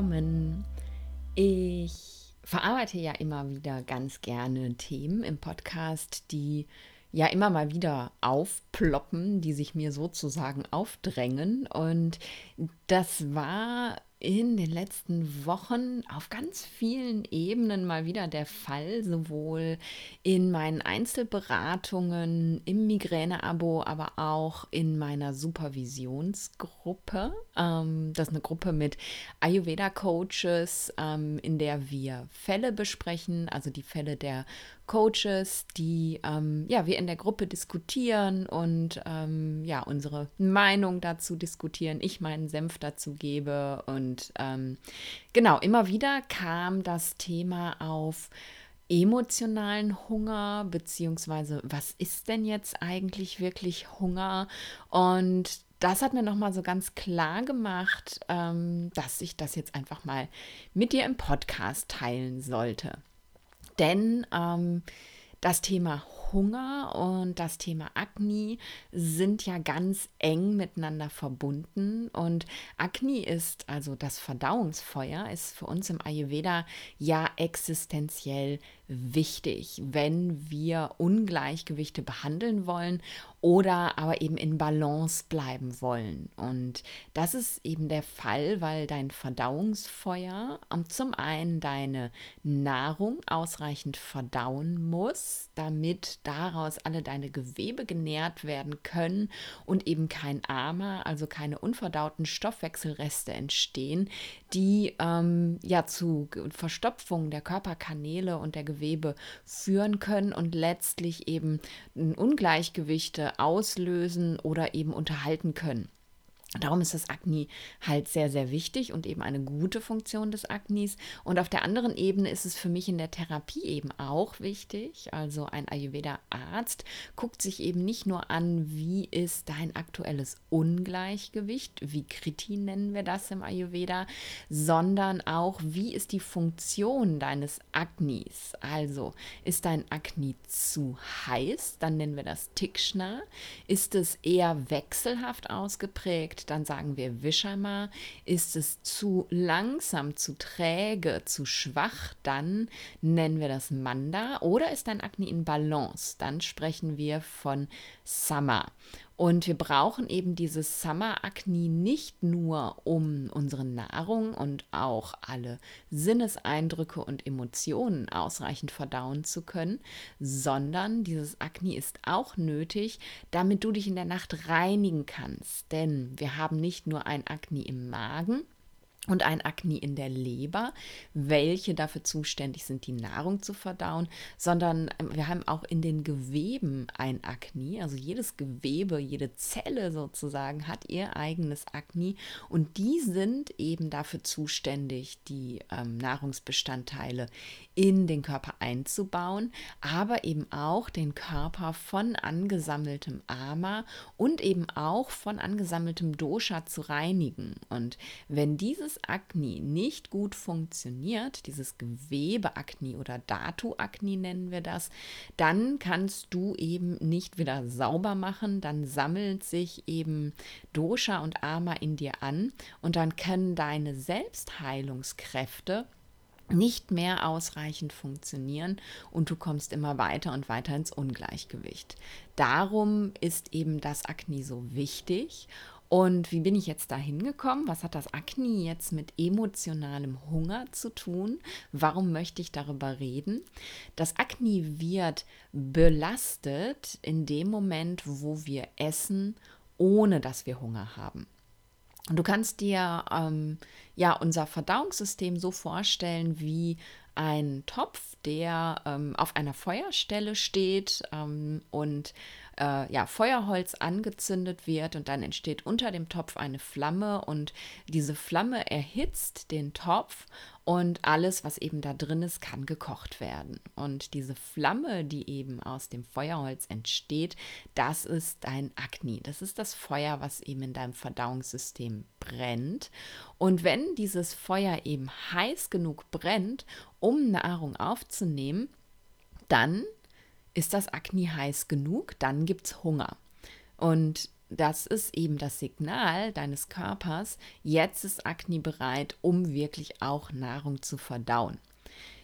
willkommen. Ich verarbeite ja immer wieder ganz gerne Themen im Podcast, die ja immer mal wieder aufploppen, die sich mir sozusagen aufdrängen. Und das war in den letzten Wochen auf ganz vielen Ebenen mal wieder der Fall, sowohl in meinen Einzelberatungen, im Migräne-Abo, aber auch in meiner Supervisionsgruppe. Ähm, das ist eine Gruppe mit Ayurveda-Coaches, ähm, in der wir Fälle besprechen, also die Fälle der Coaches, die ähm, ja, wir in der Gruppe diskutieren und ähm, ja, unsere Meinung dazu diskutieren, ich meinen Senf dazu gebe. Und ähm, genau, immer wieder kam das Thema auf emotionalen Hunger, beziehungsweise was ist denn jetzt eigentlich wirklich Hunger? Und das hat mir nochmal so ganz klar gemacht, ähm, dass ich das jetzt einfach mal mit dir im Podcast teilen sollte. Denn ähm, das Thema Hunger und das Thema Akne sind ja ganz eng miteinander verbunden. Und Akne ist, also das Verdauungsfeuer, ist für uns im Ayurveda ja existenziell wichtig, wenn wir Ungleichgewichte behandeln wollen oder aber eben in Balance bleiben wollen. Und das ist eben der Fall, weil dein Verdauungsfeuer zum einen deine Nahrung ausreichend verdauen muss, damit daraus alle deine Gewebe genährt werden können und eben kein Armer, also keine unverdauten Stoffwechselreste entstehen, die ähm, ja zu Verstopfung der Körperkanäle und der Gewebe führen können und letztlich eben Ungleichgewichte auslösen oder eben unterhalten können. Darum ist das Akne halt sehr, sehr wichtig und eben eine gute Funktion des Aknis. Und auf der anderen Ebene ist es für mich in der Therapie eben auch wichtig. Also ein Ayurveda-Arzt guckt sich eben nicht nur an, wie ist dein aktuelles Ungleichgewicht, wie Kriti nennen wir das im Ayurveda, sondern auch, wie ist die Funktion deines Aknis. Also ist dein Akne zu heiß, dann nennen wir das Tikshna. Ist es eher wechselhaft ausgeprägt? Dann sagen wir Vishama. Ist es zu langsam, zu träge, zu schwach, dann nennen wir das Manda. Oder ist dein Akne in Balance, dann sprechen wir von Sama. Und wir brauchen eben dieses Summer-Akne nicht nur, um unsere Nahrung und auch alle Sinneseindrücke und Emotionen ausreichend verdauen zu können, sondern dieses Akne ist auch nötig, damit du dich in der Nacht reinigen kannst. Denn wir haben nicht nur ein Akne im Magen, und ein Akne in der Leber, welche dafür zuständig sind, die Nahrung zu verdauen, sondern ähm, wir haben auch in den Geweben ein Akne. Also jedes Gewebe, jede Zelle sozusagen hat ihr eigenes Akne und die sind eben dafür zuständig, die ähm, Nahrungsbestandteile in den Körper einzubauen, aber eben auch den Körper von angesammeltem Ama und eben auch von angesammeltem Dosha zu reinigen. Und wenn dieses dieses Akne nicht gut funktioniert, dieses Gewebeakne oder Datu-Akne nennen wir das, dann kannst du eben nicht wieder sauber machen, dann sammelt sich eben Dosha und Ama in dir an und dann können deine Selbstheilungskräfte nicht mehr ausreichend funktionieren und du kommst immer weiter und weiter ins Ungleichgewicht. Darum ist eben das Akne so wichtig und wie bin ich jetzt da hingekommen? Was hat das Akne jetzt mit emotionalem Hunger zu tun? Warum möchte ich darüber reden? Das Akne wird belastet in dem Moment, wo wir essen, ohne dass wir Hunger haben. Und du kannst dir ähm, ja unser Verdauungssystem so vorstellen wie ein Topf, der ähm, auf einer Feuerstelle steht ähm, und äh, ja, Feuerholz angezündet wird und dann entsteht unter dem Topf eine Flamme und diese Flamme erhitzt den Topf und alles, was eben da drin ist, kann gekocht werden. Und diese Flamme, die eben aus dem Feuerholz entsteht, das ist dein Akne. Das ist das Feuer, was eben in deinem Verdauungssystem brennt. Und wenn dieses Feuer eben heiß genug brennt, um Nahrung aufzunehmen, dann ist das Akne heiß genug, dann gibt es Hunger. Und das ist eben das Signal deines Körpers, jetzt ist Akne bereit, um wirklich auch Nahrung zu verdauen.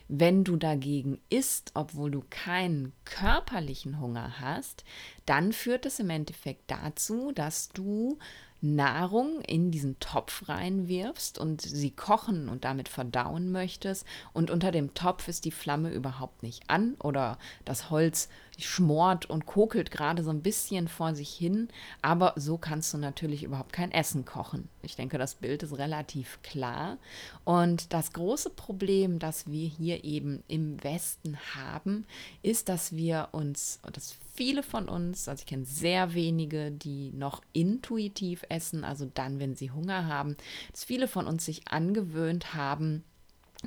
Wenn du dagegen isst, obwohl du keinen körperlichen Hunger hast, dann führt es im Endeffekt dazu, dass du Nahrung in diesen Topf reinwirfst und sie kochen und damit verdauen möchtest. Und unter dem Topf ist die Flamme überhaupt nicht an oder das Holz schmort und kokelt gerade so ein bisschen vor sich hin, aber so kannst du natürlich überhaupt kein Essen kochen. Ich denke, das Bild ist relativ klar. Und das große Problem, das wir hier eben im Westen haben, ist, dass wir uns, dass viele von uns, also ich kenne sehr wenige, die noch intuitiv essen, also dann, wenn sie Hunger haben, dass viele von uns sich angewöhnt haben,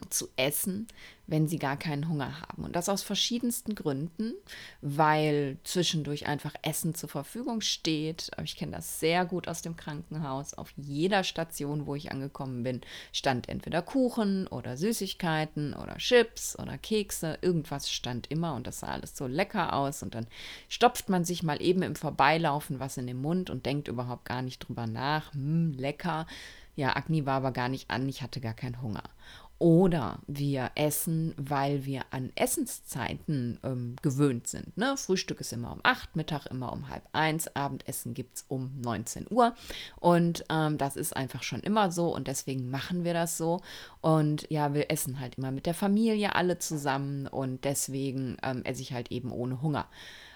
zu essen, wenn sie gar keinen Hunger haben. Und das aus verschiedensten Gründen, weil zwischendurch einfach Essen zur Verfügung steht. Ich kenne das sehr gut aus dem Krankenhaus. Auf jeder Station, wo ich angekommen bin, stand entweder Kuchen oder Süßigkeiten oder Chips oder Kekse. Irgendwas stand immer und das sah alles so lecker aus. Und dann stopft man sich mal eben im Vorbeilaufen was in den Mund und denkt überhaupt gar nicht drüber nach. Hm, lecker. Ja, Agni war aber gar nicht an, ich hatte gar keinen Hunger. Oder wir essen, weil wir an Essenszeiten ähm, gewöhnt sind. Ne? Frühstück ist immer um 8, Mittag immer um halb eins, Abendessen gibt es um 19 Uhr. Und ähm, das ist einfach schon immer so und deswegen machen wir das so. Und ja, wir essen halt immer mit der Familie alle zusammen und deswegen ähm, esse ich halt eben ohne Hunger.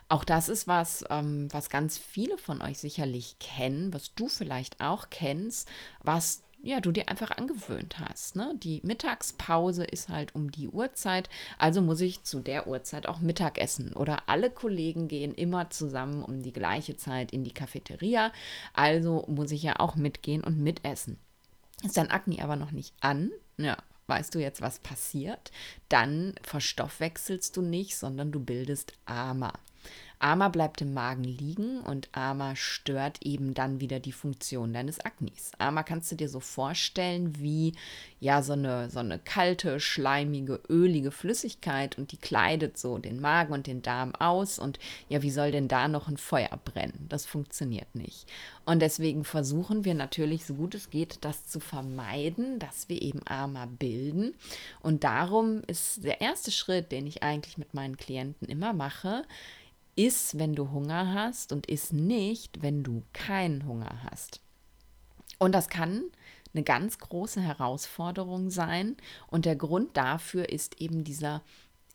Auch das ist was, ähm, was ganz viele von euch sicherlich kennen, was du vielleicht auch kennst, was ja, du dir einfach angewöhnt hast. Ne? Die Mittagspause ist halt um die Uhrzeit, also muss ich zu der Uhrzeit auch Mittag essen. Oder alle Kollegen gehen immer zusammen um die gleiche Zeit in die Cafeteria, also muss ich ja auch mitgehen und mitessen. Ist dein Akne aber noch nicht an, ja, weißt du jetzt, was passiert? Dann verstoffwechselst du nicht, sondern du bildest AMA. AMA bleibt im Magen liegen und AMA stört eben dann wieder die Funktion deines Aknis. AMA kannst du dir so vorstellen wie ja so eine, so eine kalte, schleimige, ölige Flüssigkeit und die kleidet so den Magen und den Darm aus und ja, wie soll denn da noch ein Feuer brennen? Das funktioniert nicht. Und deswegen versuchen wir natürlich, so gut es geht, das zu vermeiden, dass wir eben AMA bilden. Und darum ist der erste Schritt, den ich eigentlich mit meinen Klienten immer mache, Iss, wenn du Hunger hast und iss nicht, wenn du keinen Hunger hast. Und das kann eine ganz große Herausforderung sein. Und der Grund dafür ist eben dieser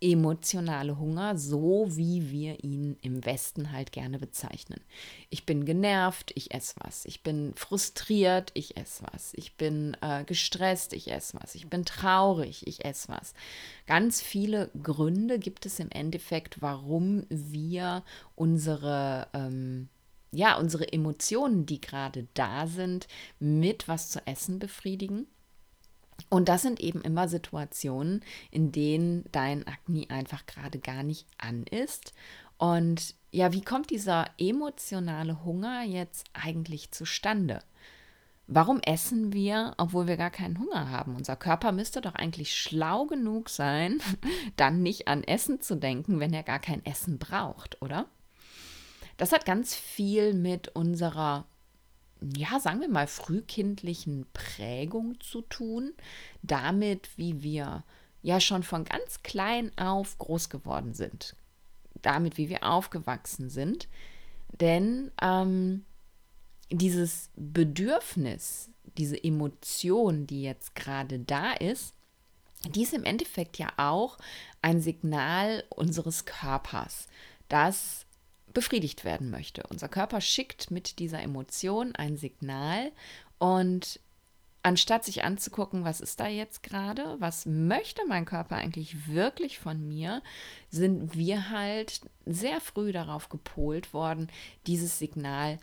emotionale Hunger, so wie wir ihn im Westen halt gerne bezeichnen. Ich bin genervt, ich esse was. Ich bin frustriert, ich esse was. Ich bin äh, gestresst, ich esse was. Ich bin traurig, ich esse was. Ganz viele Gründe gibt es im Endeffekt, warum wir unsere ähm, ja, unsere Emotionen, die gerade da sind, mit was zu essen befriedigen. Und das sind eben immer Situationen, in denen dein Akne einfach gerade gar nicht an ist. Und ja, wie kommt dieser emotionale Hunger jetzt eigentlich zustande? Warum essen wir, obwohl wir gar keinen Hunger haben? Unser Körper müsste doch eigentlich schlau genug sein, dann nicht an Essen zu denken, wenn er gar kein Essen braucht, oder? Das hat ganz viel mit unserer ja, sagen wir mal, frühkindlichen Prägung zu tun, damit, wie wir ja schon von ganz klein auf groß geworden sind, damit, wie wir aufgewachsen sind. Denn ähm, dieses Bedürfnis, diese Emotion, die jetzt gerade da ist, die ist im Endeffekt ja auch ein Signal unseres Körpers, dass befriedigt werden möchte. Unser Körper schickt mit dieser Emotion ein Signal und anstatt sich anzugucken, was ist da jetzt gerade, was möchte mein Körper eigentlich wirklich von mir, sind wir halt sehr früh darauf gepolt worden, dieses Signal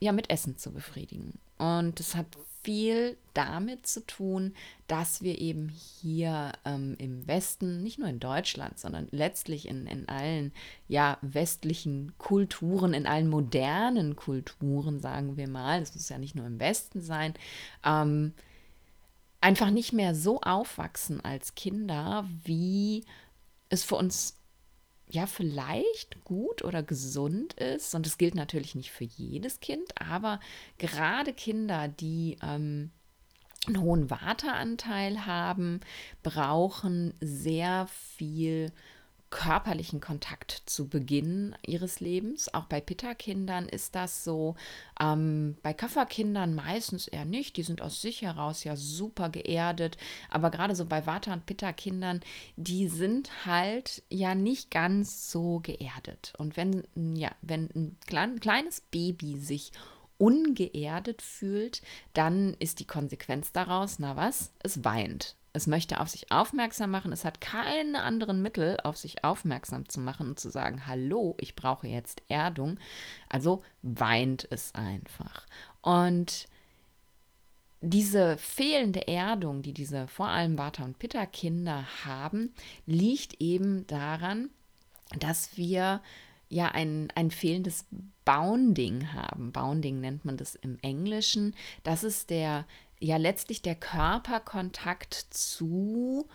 ja mit Essen zu befriedigen. Und es hat viel damit zu tun, dass wir eben hier ähm, im Westen, nicht nur in Deutschland, sondern letztlich in, in allen ja, westlichen Kulturen, in allen modernen Kulturen, sagen wir mal, das muss ja nicht nur im Westen sein, ähm, einfach nicht mehr so aufwachsen als Kinder, wie es für uns ja vielleicht gut oder gesund ist. Und das gilt natürlich nicht für jedes Kind, aber gerade Kinder, die ähm, einen hohen Wateranteil haben, brauchen sehr viel körperlichen Kontakt zu Beginn ihres Lebens. Auch bei Pitta-Kindern ist das so. Ähm, bei Kafferkindern meistens eher nicht. Die sind aus sich heraus ja super geerdet. Aber gerade so bei Vata- und Pitta-Kindern, die sind halt ja nicht ganz so geerdet. Und wenn, ja, wenn ein klein, kleines Baby sich ungeerdet fühlt, dann ist die Konsequenz daraus, na was? Es weint. Es möchte auf sich aufmerksam machen. Es hat keine anderen Mittel, auf sich aufmerksam zu machen und zu sagen, hallo, ich brauche jetzt Erdung. Also weint es einfach. Und diese fehlende Erdung, die diese vor allem Vata- und Pitta-Kinder haben, liegt eben daran, dass wir ja ein, ein fehlendes Bounding haben. Bounding nennt man das im Englischen. Das ist der, ja letztlich der Körperkontakt zu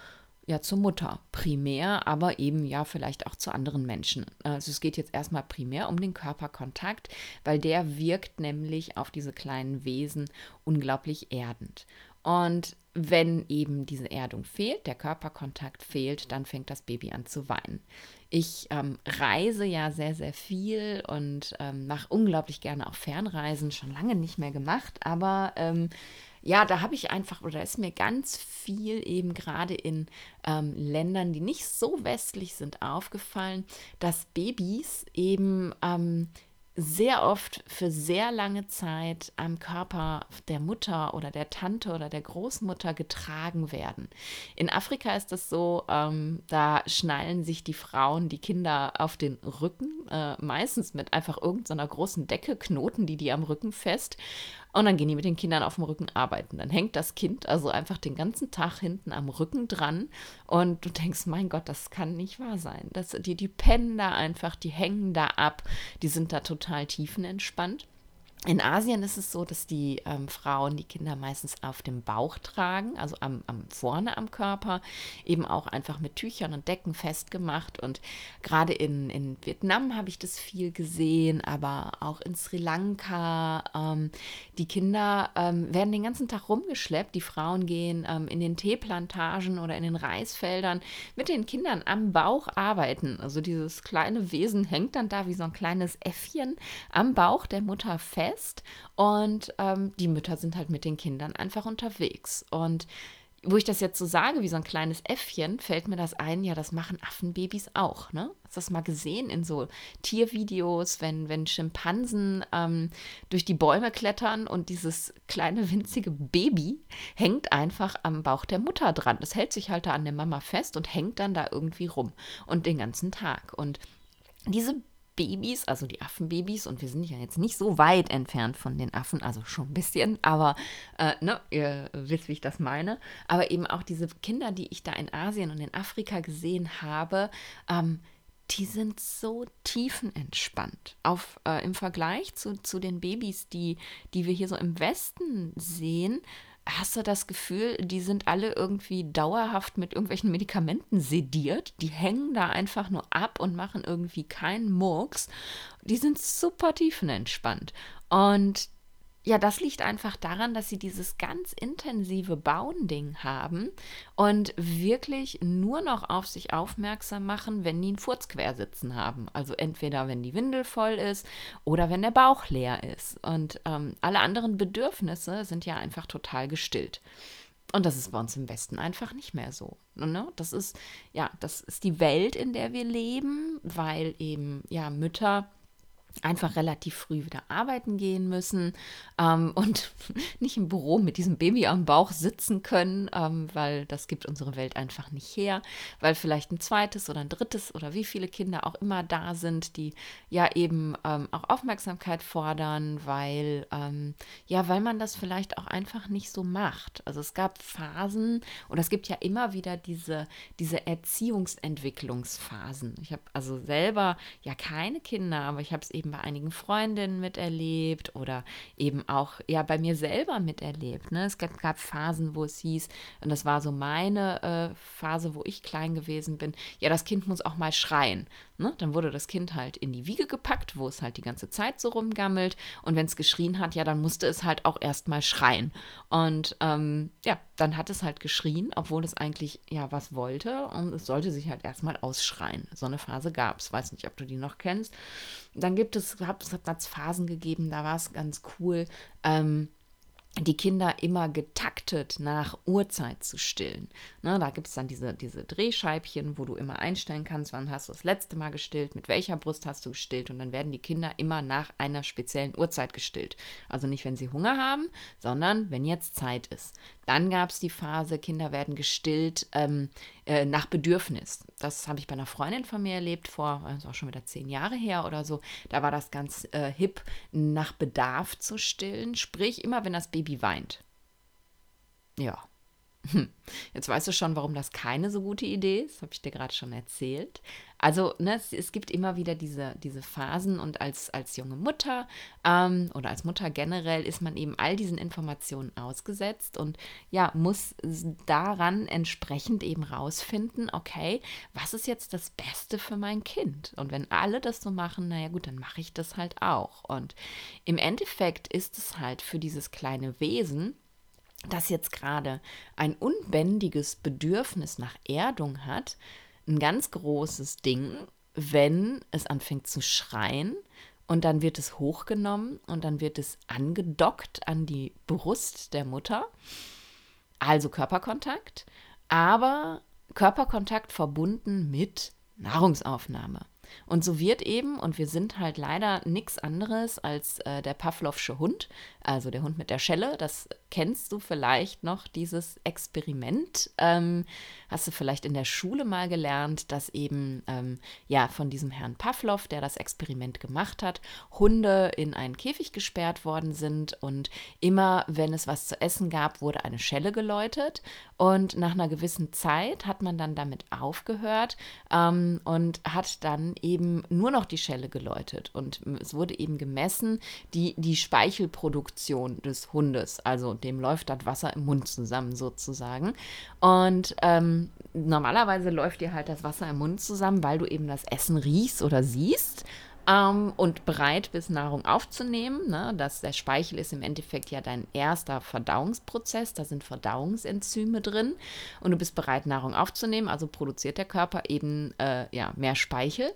ja zur Mutter primär, aber eben ja vielleicht auch zu anderen Menschen. Also es geht jetzt erstmal primär um den Körperkontakt, weil der wirkt nämlich auf diese kleinen Wesen unglaublich erdend. Und wenn eben diese Erdung fehlt, der Körperkontakt fehlt, dann fängt das Baby an zu weinen. Ich ähm, reise ja sehr, sehr viel und ähm, mache unglaublich gerne auch Fernreisen, schon lange nicht mehr gemacht, aber ähm, ja, da habe ich einfach, oder ist mir ganz viel eben gerade in ähm, Ländern, die nicht so westlich sind, aufgefallen, dass Babys eben ähm, sehr oft für sehr lange Zeit am Körper der Mutter oder der Tante oder der Großmutter getragen werden. In Afrika ist das so, ähm, da schnallen sich die Frauen die Kinder auf den Rücken, äh, meistens mit einfach irgendeiner großen Decke, knoten die die am Rücken fest und dann gehen die mit den Kindern auf dem Rücken arbeiten. Dann hängt das Kind also einfach den ganzen Tag hinten am Rücken dran. Und du denkst, mein Gott, das kann nicht wahr sein. Das, die, die pennen da einfach, die hängen da ab, die sind da total tiefenentspannt. In Asien ist es so, dass die ähm, Frauen die Kinder meistens auf dem Bauch tragen, also am, am, vorne am Körper, eben auch einfach mit Tüchern und Decken festgemacht. Und gerade in, in Vietnam habe ich das viel gesehen, aber auch in Sri Lanka. Ähm, die Kinder ähm, werden den ganzen Tag rumgeschleppt. Die Frauen gehen ähm, in den Teeplantagen oder in den Reisfeldern mit den Kindern am Bauch arbeiten. Also dieses kleine Wesen hängt dann da wie so ein kleines Äffchen am Bauch der Mutter fest fest und ähm, die Mütter sind halt mit den Kindern einfach unterwegs. Und wo ich das jetzt so sage, wie so ein kleines Äffchen, fällt mir das ein, ja, das machen Affenbabys auch, ne? Hast du das mal gesehen in so Tiervideos, wenn, wenn Schimpansen ähm, durch die Bäume klettern und dieses kleine winzige Baby hängt einfach am Bauch der Mutter dran. Das hält sich halt da an der Mama fest und hängt dann da irgendwie rum und den ganzen Tag. Und diese Babys, also die Affenbabys, und wir sind ja jetzt nicht so weit entfernt von den Affen, also schon ein bisschen, aber äh, ne, ihr wisst, wie ich das meine. Aber eben auch diese Kinder, die ich da in Asien und in Afrika gesehen habe, ähm, die sind so tiefenentspannt. Auf, äh, Im Vergleich zu, zu den Babys, die, die wir hier so im Westen sehen, hast du das Gefühl, die sind alle irgendwie dauerhaft mit irgendwelchen Medikamenten sediert. Die hängen da einfach nur ab und machen irgendwie keinen Murks. Die sind super tiefenentspannt. Und ja, das liegt einfach daran, dass sie dieses ganz intensive Bounding haben und wirklich nur noch auf sich aufmerksam machen, wenn die einen Furz quersitzen haben. Also entweder wenn die Windel voll ist oder wenn der Bauch leer ist. Und ähm, alle anderen Bedürfnisse sind ja einfach total gestillt. Und das ist bei uns im Westen einfach nicht mehr so. Ne? Das ist, ja, das ist die Welt, in der wir leben, weil eben, ja, Mütter einfach relativ früh wieder arbeiten gehen müssen ähm, und nicht im Büro mit diesem Baby am Bauch sitzen können, ähm, weil das gibt unsere Welt einfach nicht her, weil vielleicht ein zweites oder ein drittes oder wie viele Kinder auch immer da sind, die ja eben ähm, auch Aufmerksamkeit fordern, weil ähm, ja, weil man das vielleicht auch einfach nicht so macht. Also es gab Phasen oder es gibt ja immer wieder diese, diese Erziehungsentwicklungsphasen. Ich habe also selber ja keine Kinder, aber ich habe es eben eben bei einigen Freundinnen miterlebt oder eben auch ja bei mir selber miterlebt. Ne? Es gab, gab Phasen, wo es hieß, und das war so meine äh, Phase, wo ich klein gewesen bin, ja, das Kind muss auch mal schreien. Ne? Dann wurde das Kind halt in die Wiege gepackt, wo es halt die ganze Zeit so rumgammelt. Und wenn es geschrien hat, ja, dann musste es halt auch erstmal schreien. Und ähm, ja, dann hat es halt geschrien, obwohl es eigentlich ja was wollte. Und es sollte sich halt erstmal ausschreien. So eine Phase gab es. Weiß nicht, ob du die noch kennst. Dann gibt es, hat es Phasen gegeben, da war es ganz cool. Ähm, die Kinder immer getaktet nach Uhrzeit zu stillen. Ne, da gibt es dann diese, diese Drehscheibchen, wo du immer einstellen kannst, wann hast du das letzte Mal gestillt, mit welcher Brust hast du gestillt und dann werden die Kinder immer nach einer speziellen Uhrzeit gestillt. Also nicht, wenn sie Hunger haben, sondern wenn jetzt Zeit ist. Dann gab es die Phase, Kinder werden gestillt ähm, äh, nach Bedürfnis. Das habe ich bei einer Freundin von mir erlebt, vor, also auch schon wieder zehn Jahre her oder so. Da war das ganz äh, hip, nach Bedarf zu stillen. Sprich, immer wenn das Baby weint. Ja. Hm. Jetzt weißt du schon, warum das keine so gute Idee ist, habe ich dir gerade schon erzählt. Also ne, es, es, gibt immer wieder diese, diese Phasen und als, als junge Mutter ähm, oder als Mutter generell ist man eben all diesen Informationen ausgesetzt und ja, muss daran entsprechend eben rausfinden, okay, was ist jetzt das Beste für mein Kind? Und wenn alle das so machen, naja gut, dann mache ich das halt auch. Und im Endeffekt ist es halt für dieses kleine Wesen, das jetzt gerade ein unbändiges Bedürfnis nach Erdung hat, ein ganz großes Ding, wenn es anfängt zu schreien und dann wird es hochgenommen und dann wird es angedockt an die Brust der Mutter, also Körperkontakt, aber Körperkontakt verbunden mit Nahrungsaufnahme. Und so wird eben, und wir sind halt leider nichts anderes als äh, der Pavlovsche Hund, also der Hund mit der Schelle. Das kennst du vielleicht noch, dieses Experiment. Ähm, hast du vielleicht in der Schule mal gelernt, dass eben ähm, ja von diesem Herrn Pavlov, der das Experiment gemacht hat, Hunde in einen Käfig gesperrt worden sind und immer, wenn es was zu essen gab, wurde eine Schelle geläutet. Und nach einer gewissen Zeit hat man dann damit aufgehört ähm, und hat dann eben nur noch die Schelle geläutet. Und es wurde eben gemessen, die, die Speichelproduktion des Hundes. Also dem läuft das Wasser im Mund zusammen sozusagen. Und ähm, normalerweise läuft dir halt das Wasser im Mund zusammen, weil du eben das Essen riechst oder siehst ähm, und bereit bist, Nahrung aufzunehmen. Ne? Das, der Speichel ist im Endeffekt ja dein erster Verdauungsprozess. Da sind Verdauungsenzyme drin und du bist bereit, Nahrung aufzunehmen. Also produziert der Körper eben äh, ja, mehr Speichel.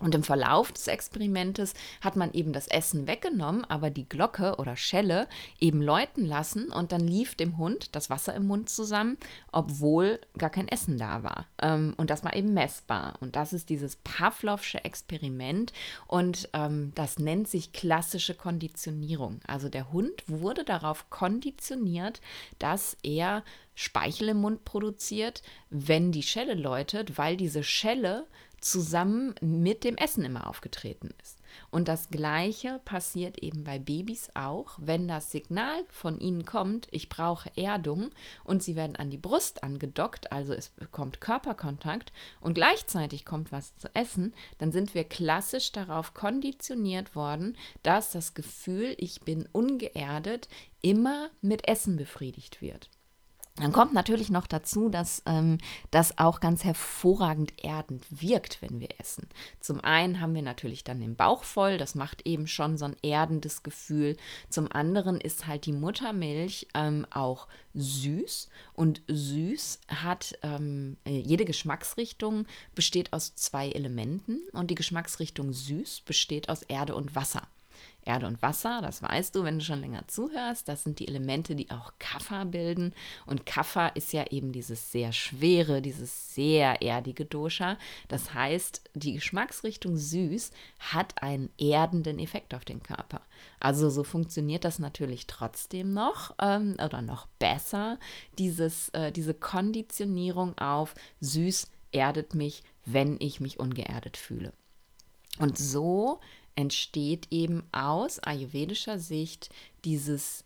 Und im Verlauf des Experimentes hat man eben das Essen weggenommen, aber die Glocke oder Schelle eben läuten lassen und dann lief dem Hund das Wasser im Mund zusammen, obwohl gar kein Essen da war. Ähm, und das war eben messbar. Und das ist dieses Pavlovsche Experiment und ähm, das nennt sich klassische Konditionierung. Also der Hund wurde darauf konditioniert, dass er Speichel im Mund produziert, wenn die Schelle läutet, weil diese Schelle zusammen mit dem Essen immer aufgetreten ist. Und das Gleiche passiert eben bei Babys auch, wenn das Signal von ihnen kommt, ich brauche Erdung und sie werden an die Brust angedockt, also es bekommt Körperkontakt und gleichzeitig kommt was zu essen, dann sind wir klassisch darauf konditioniert worden, dass das Gefühl, ich bin ungeerdet, immer mit Essen befriedigt wird. Dann kommt natürlich noch dazu, dass ähm, das auch ganz hervorragend erdend wirkt, wenn wir essen. Zum einen haben wir natürlich dann den Bauch voll, das macht eben schon so ein erdendes Gefühl. Zum anderen ist halt die Muttermilch ähm, auch süß und süß hat ähm, jede Geschmacksrichtung besteht aus zwei Elementen und die Geschmacksrichtung süß besteht aus Erde und Wasser. Erde und Wasser, das weißt du, wenn du schon länger zuhörst. Das sind die Elemente, die auch Kaffer bilden. Und Kaffer ist ja eben dieses sehr schwere, dieses sehr erdige Dosha. Das heißt, die Geschmacksrichtung süß hat einen erdenden Effekt auf den Körper. Also so funktioniert das natürlich trotzdem noch ähm, oder noch besser, dieses, äh, diese Konditionierung auf süß erdet mich, wenn ich mich ungeerdet fühle. Und so entsteht eben aus ayurvedischer Sicht dieses,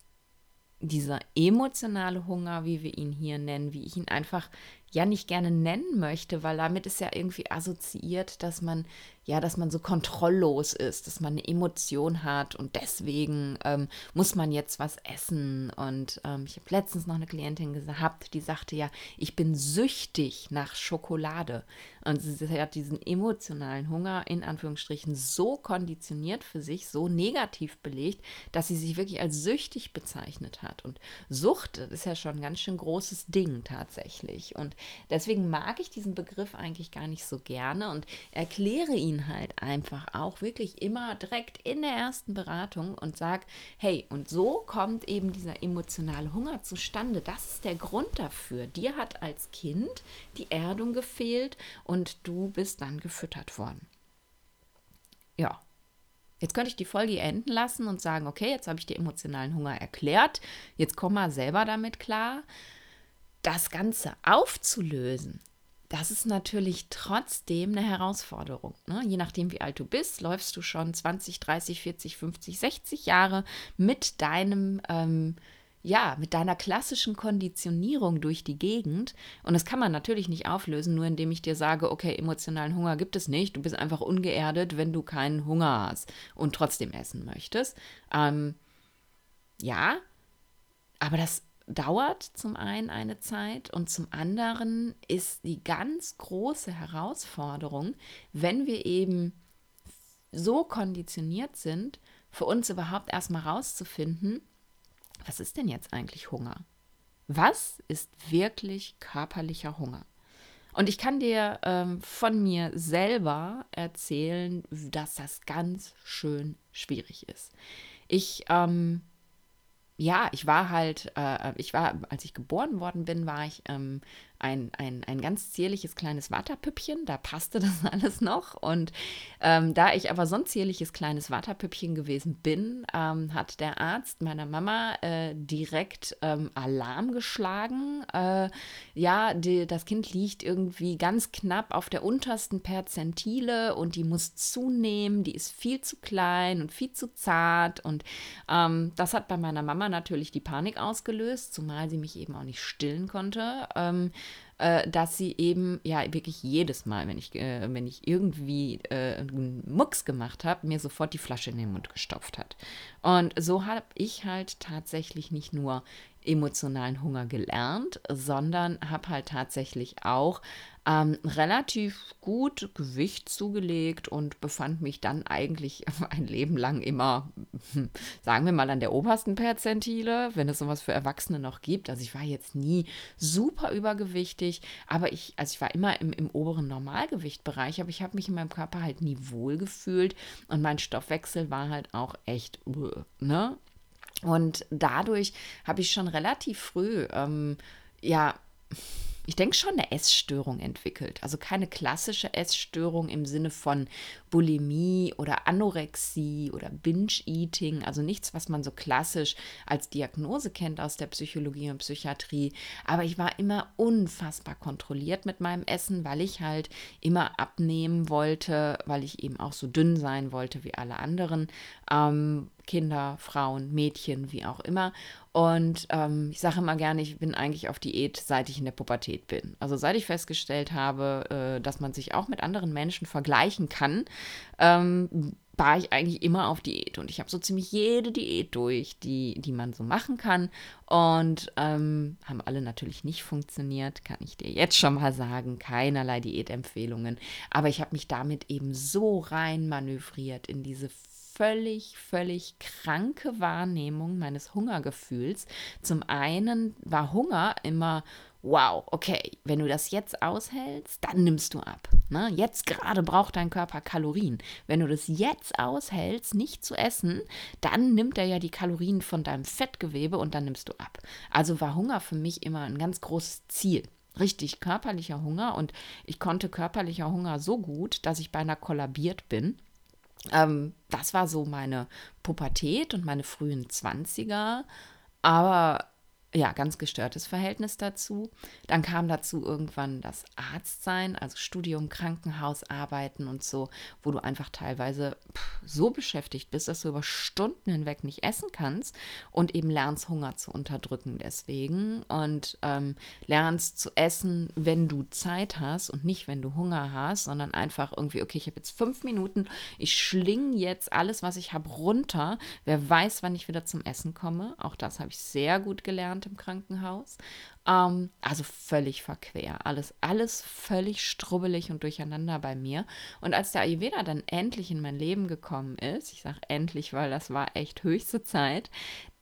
dieser emotionale Hunger, wie wir ihn hier nennen, wie ich ihn einfach ja nicht gerne nennen möchte, weil damit ist ja irgendwie assoziiert, dass man ja, dass man so kontrolllos ist, dass man eine Emotion hat und deswegen ähm, muss man jetzt was essen. Und ähm, ich habe letztens noch eine Klientin gehabt, die sagte ja, ich bin süchtig nach Schokolade. Und sie hat diesen emotionalen Hunger in Anführungsstrichen so konditioniert für sich, so negativ belegt, dass sie sich wirklich als süchtig bezeichnet hat. Und Sucht ist ja schon ein ganz schön großes Ding tatsächlich. Und deswegen mag ich diesen Begriff eigentlich gar nicht so gerne und erkläre ihn ihn halt einfach auch wirklich immer direkt in der ersten Beratung und sag, hey, und so kommt eben dieser emotionale Hunger zustande. Das ist der Grund dafür. Dir hat als Kind die Erdung gefehlt und du bist dann gefüttert worden. Ja. Jetzt könnte ich die Folge enden lassen und sagen, okay, jetzt habe ich dir emotionalen Hunger erklärt. Jetzt komm mal selber damit klar. Das Ganze aufzulösen, das ist natürlich trotzdem eine Herausforderung. Ne? Je nachdem, wie alt du bist, läufst du schon 20, 30, 40, 50, 60 Jahre mit deinem, ähm, ja, mit deiner klassischen Konditionierung durch die Gegend. Und das kann man natürlich nicht auflösen, nur indem ich dir sage, okay, emotionalen Hunger gibt es nicht. Du bist einfach ungeerdet, wenn du keinen Hunger hast und trotzdem essen möchtest. Ähm, ja, aber das dauert zum einen eine Zeit und zum anderen ist die ganz große Herausforderung, wenn wir eben so konditioniert sind, für uns überhaupt erstmal rauszufinden, was ist denn jetzt eigentlich Hunger? Was ist wirklich körperlicher Hunger? Und ich kann dir ähm, von mir selber erzählen, dass das ganz schön schwierig ist. Ich ähm, ja, ich war halt, äh, ich war, als ich geboren worden bin, war ich ähm, ein, ein, ein ganz zierliches kleines Waterpüppchen, da passte das alles noch. Und ähm, da ich aber so ein zierliches kleines Waterpüppchen gewesen bin, ähm, hat der Arzt meiner Mama äh, direkt ähm, Alarm geschlagen. Äh, ja, die, das Kind liegt irgendwie ganz knapp auf der untersten Perzentile und die muss zunehmen, die ist viel zu klein und viel zu zart. Und ähm, das hat bei meiner Mama natürlich die Panik ausgelöst, zumal sie mich eben auch nicht stillen konnte. Ähm, äh, dass sie eben ja wirklich jedes Mal, wenn ich, äh, wenn ich irgendwie äh, einen Mucks gemacht habe, mir sofort die Flasche in den Mund gestopft hat. Und so habe ich halt tatsächlich nicht nur emotionalen Hunger gelernt, sondern habe halt tatsächlich auch ähm, relativ gut Gewicht zugelegt und befand mich dann eigentlich ein Leben lang immer, sagen wir mal, an der obersten Perzentile, wenn es sowas für Erwachsene noch gibt. Also ich war jetzt nie super übergewichtig, aber ich, also ich war immer im, im oberen Normalgewichtbereich, aber ich habe mich in meinem Körper halt nie wohl gefühlt und mein Stoffwechsel war halt auch echt, ne? Und dadurch habe ich schon relativ früh, ähm, ja, ich denke schon, eine Essstörung entwickelt. Also keine klassische Essstörung im Sinne von Bulimie oder Anorexie oder Binge-Eating, also nichts, was man so klassisch als Diagnose kennt aus der Psychologie und Psychiatrie. Aber ich war immer unfassbar kontrolliert mit meinem Essen, weil ich halt immer abnehmen wollte, weil ich eben auch so dünn sein wollte wie alle anderen. Ähm, Kinder, Frauen, Mädchen, wie auch immer. Und ähm, ich sage immer gerne, ich bin eigentlich auf Diät, seit ich in der Pubertät bin. Also seit ich festgestellt habe, äh, dass man sich auch mit anderen Menschen vergleichen kann, ähm, war ich eigentlich immer auf Diät. Und ich habe so ziemlich jede Diät durch, die, die man so machen kann. Und ähm, haben alle natürlich nicht funktioniert, kann ich dir jetzt schon mal sagen. Keinerlei Diätempfehlungen. Aber ich habe mich damit eben so rein manövriert in diese völlig, völlig kranke Wahrnehmung meines Hungergefühls. Zum einen war Hunger immer, wow, okay, wenn du das jetzt aushältst, dann nimmst du ab. Ne? Jetzt gerade braucht dein Körper Kalorien. Wenn du das jetzt aushältst, nicht zu essen, dann nimmt er ja die Kalorien von deinem Fettgewebe und dann nimmst du ab. Also war Hunger für mich immer ein ganz großes Ziel richtig körperlicher Hunger und ich konnte körperlicher Hunger so gut, dass ich beinahe kollabiert bin. Ähm, das war so meine Pubertät und meine frühen Zwanziger. Aber ja, ganz gestörtes Verhältnis dazu. Dann kam dazu irgendwann das Arztsein, also Studium, Krankenhaus, Arbeiten und so, wo du einfach teilweise so beschäftigt bist, dass du über Stunden hinweg nicht essen kannst und eben lernst, Hunger zu unterdrücken deswegen und ähm, lernst zu essen, wenn du Zeit hast und nicht, wenn du Hunger hast, sondern einfach irgendwie, okay, ich habe jetzt fünf Minuten, ich schlinge jetzt alles, was ich habe, runter. Wer weiß, wann ich wieder zum Essen komme. Auch das habe ich sehr gut gelernt Zustand im Krankenhaus. Ähm, also völlig verquer. Alles, alles völlig strubbelig und durcheinander bei mir. Und als der Ayurveda dann endlich in mein Leben gekommen ist, ich sage endlich, weil das war echt höchste Zeit,